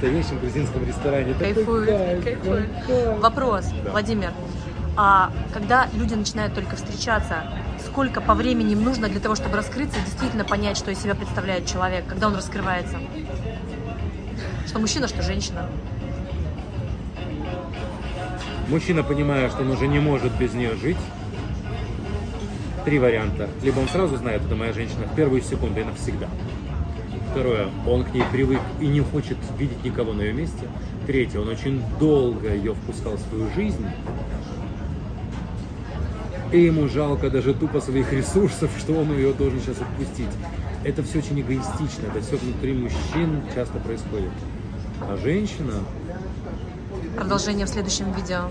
настоящем грузинском ресторане. Кайфует, кайф, кайфует. кайф. Вопрос, Да. Владимир. А когда люди начинают только встречаться, сколько по времени им нужно для того, чтобы раскрыться и действительно понять, что из себя представляет человек, когда он раскрывается? Что мужчина, что женщина. Мужчина, понимая, что он уже не может без нее жить, три варианта. Либо он сразу знает, это моя женщина в первую секунду и навсегда. Второе, он к ней привык и не хочет видеть никого на ее месте. Третье, он очень долго ее впускал в свою жизнь. И ему жалко даже тупо своих ресурсов, что он ее должен сейчас отпустить. Это все очень эгоистично, это все внутри мужчин часто происходит. А женщина, Продолжение в следующем видео.